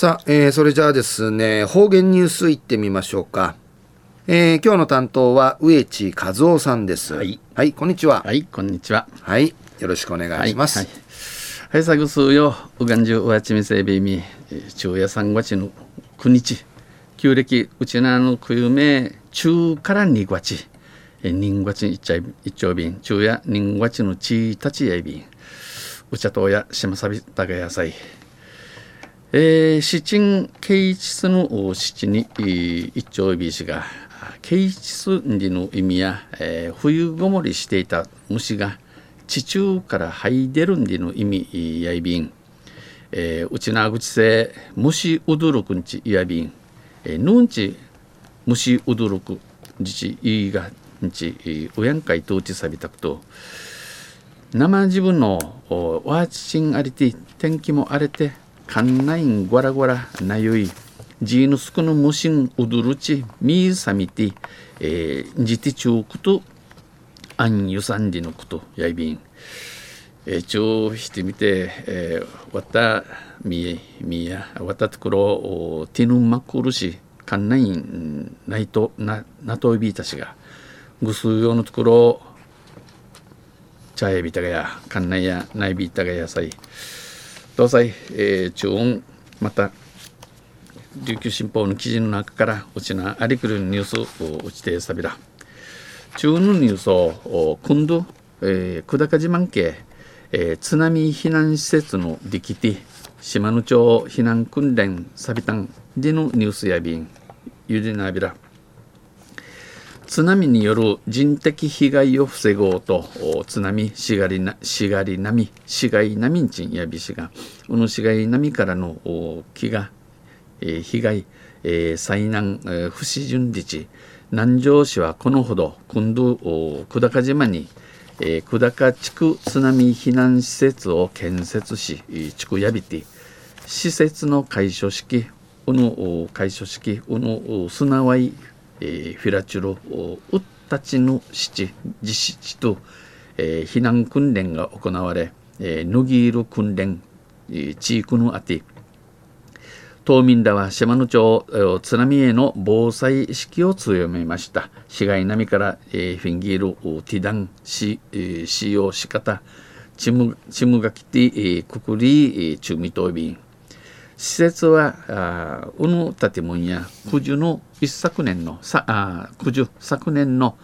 さあ、えー、それじゃあですね、方言ニュースいってみましょうか。えー、今日の担当は植地和夫さんです。はい、はい、こんにちは。はい、こんにちは。はい、よろしくお願いします。はい、はい、さぐすよ、うがんじゅうわちみせびみ、昼夜三月の九日、旧暦うちなのくゆめ、中から二月、人月一丁一丁便、昼夜人月のちたちやびん、うちゃとやしまさびたがやさい。えー、七鎮慶一の七に一丁びしが慶一里の意味や、えー、冬ごもりしていた虫が地中から這い出るんでの意味やいびん、えー、うちなぐちせ虫うどろくんちやびん、えー、ぬんち虫うどろくじちいがんちうやんかいとうちさびたくと生自分のワーチチンありて天気も荒れてかんないんごらごらなゆいジーヌスクのムシンウドルチミーサミティ、えー、ジティチュークトアンユサンディのことやいびん、えー、ちょうしてみて、えー、わたみみやわたところティヌマクルシかんないんないとななといびいたしがぐすうようのところ茶やびたがやかんないやないびいたがやさい東西、えー、中音また琉球新報の記事の中からうちなありくるニュースをうちてさびら。中のニュースを今度、えー、久高島県、えー、津波避難施設の力て島野町避難訓練サビタンでのニュースやびんゆでなびら。津波による人的被害を防ごうと津波しがりなしがり波しがい波んちんやびしがうぬしがい波からの木が、えー、被害、えー、災難、えー、不死順日南城市はこのほど今度久高島に、えー、久高地区津波避難施設を建設し地区やびて施設の開所式うの開所式うのすなわいえー、フィラチュロウッタチの七実施と、えー、避難訓練が行われ、えー、ヌギール訓練、えー、地域のあて島民らは島野町津波への防災意識を強めました。市街並みから、えー、フィンギールティダンし、えー、使用し方チムチムがきて、えー、くくり、えー、中未島便。施設はうぬ建物や九十の一昨年のさあ九十昨年の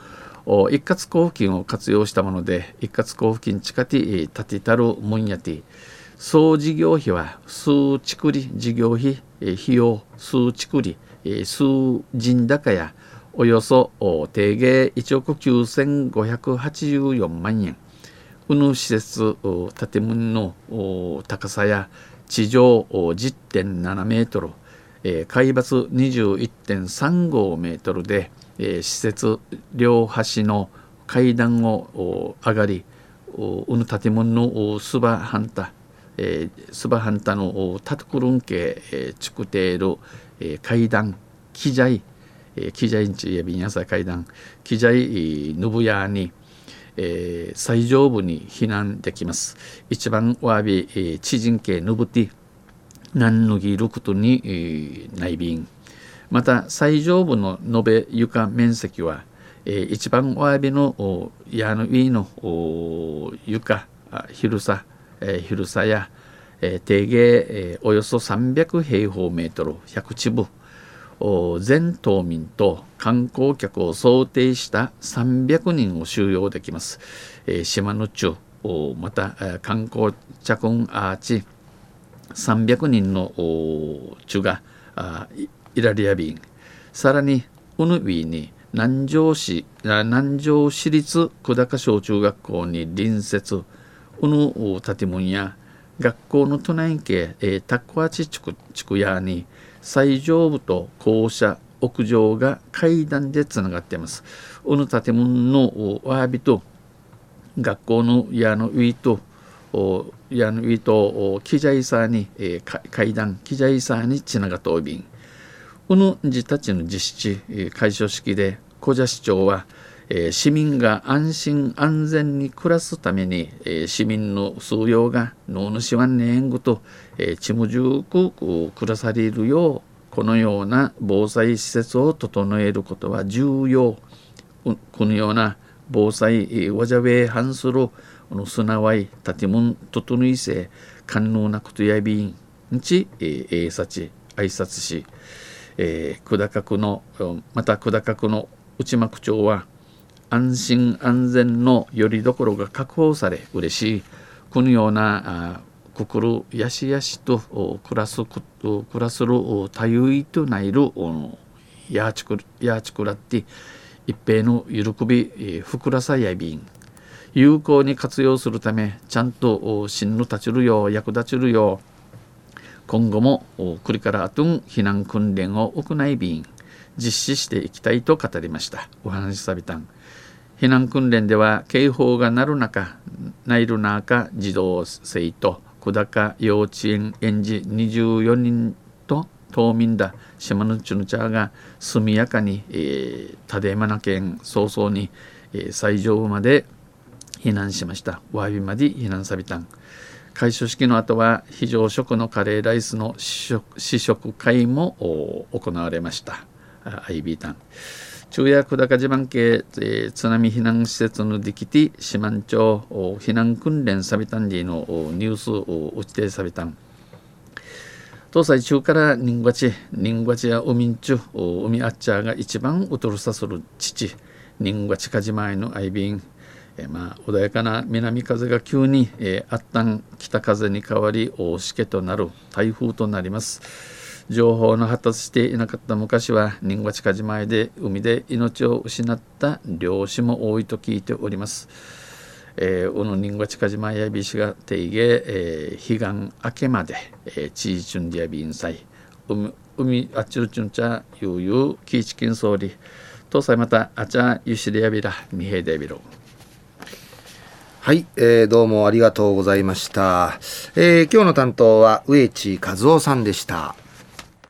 一括交付金を活用したもので一括交付金地下て建てたるもんやて。総事業費は数ちくり事業費費用数ちくり数人高やおよそ定芸1億9584万円。うぬ施設建物の高さや地上10.7メートル、えー、海抜21.35メートルで、えー、施設両端の階段を上がりうぬ建物のスバハンタ、えー、スバハンタのタトクルンケ、えー、チクテール、えー、階段キジャイ、えー、キジャインチやビンヤサ階段キジャイヌブヤに、えー、最上部に避難できます。一番わび、えー、知人系ぬぶて、何のぎることに、えー、内便。また、最上部の延べ床面積は、えー、一番わびの屋の上の床、広さ、えー、広さや、えー、定芸、えー、およそ300平方メートル、100坪。全島民と観光客を想定した300人を収容できます。えー、島の中また観光着ンアーチ300人の中がイラリア便さらにウヌビーに南城市南城市立久高小中学校に隣接ウヌ建物や学校の都内系、タコアチ地区屋に最上部と校舎屋上が階段でつながっています。この建物のわびと学校の屋の上と屋の上と機材さに、えー、階段機材さにつながっておびんこの自たちの実施開所式で小社市長は、えー、市民が安心安全に暮らすために、えー、市民の数用が脳主はねんぐと、えー、ちむじゅうく暮らされるようこのような防災施設を整えることは重要。このような防災わじゃべ反するすなわい建物整いせ官能なことやびんち、えー、さち挨拶し、えー、久高区のまた久高区の内幕町は安心安全のよりどころが確保され嬉しいこのような心やしやしと暮らす暮らする多優とないるやちくやちくらって一平の喜びふくらさやびん。有効に活用するためちゃんと進路立ちるよう役立ちるよう今後もこれからあとん避難訓練を行いびん。実施していきたいと語りました。お話しさびたん。避難訓練では警報が鳴る中ないる中児童生徒小高幼稚園園児24人と島民だ島のちぬちゃが速やかに、えー、たでまな県早々に、えー、最上部まで避難しました。わびまで避難さびたん。開所式の後は非常食のカレーライスの試食会も行われました。アイビータン。中夜久高地盤系、えー、津波避難施設のディキティ四万町避難訓練サビタンディのニュースを打ちてサビタン東西中から人ガチ人ガチや海んちゅ海あっちゃが一番うとるさする父人ガチかじまいのアイビンえまあ、穏やかな南風が急に、えー、あったん北風に変わり大しけとなる台風となります。情報の発達していなかった昔は人が近島へで海で命を失った漁師も多いと聞いております。えー、おの人が近島やびしが定義、えー、彼岸明けまで、えー、チーチュンディアビンサイ海海あっちるちゅんちゃゆうゆうキーチキン総理。東西またあちゃゆしでやびらみへでびろはい、えー、どうもありがとうございました、えー、今日の担当は植地和夫さんでした。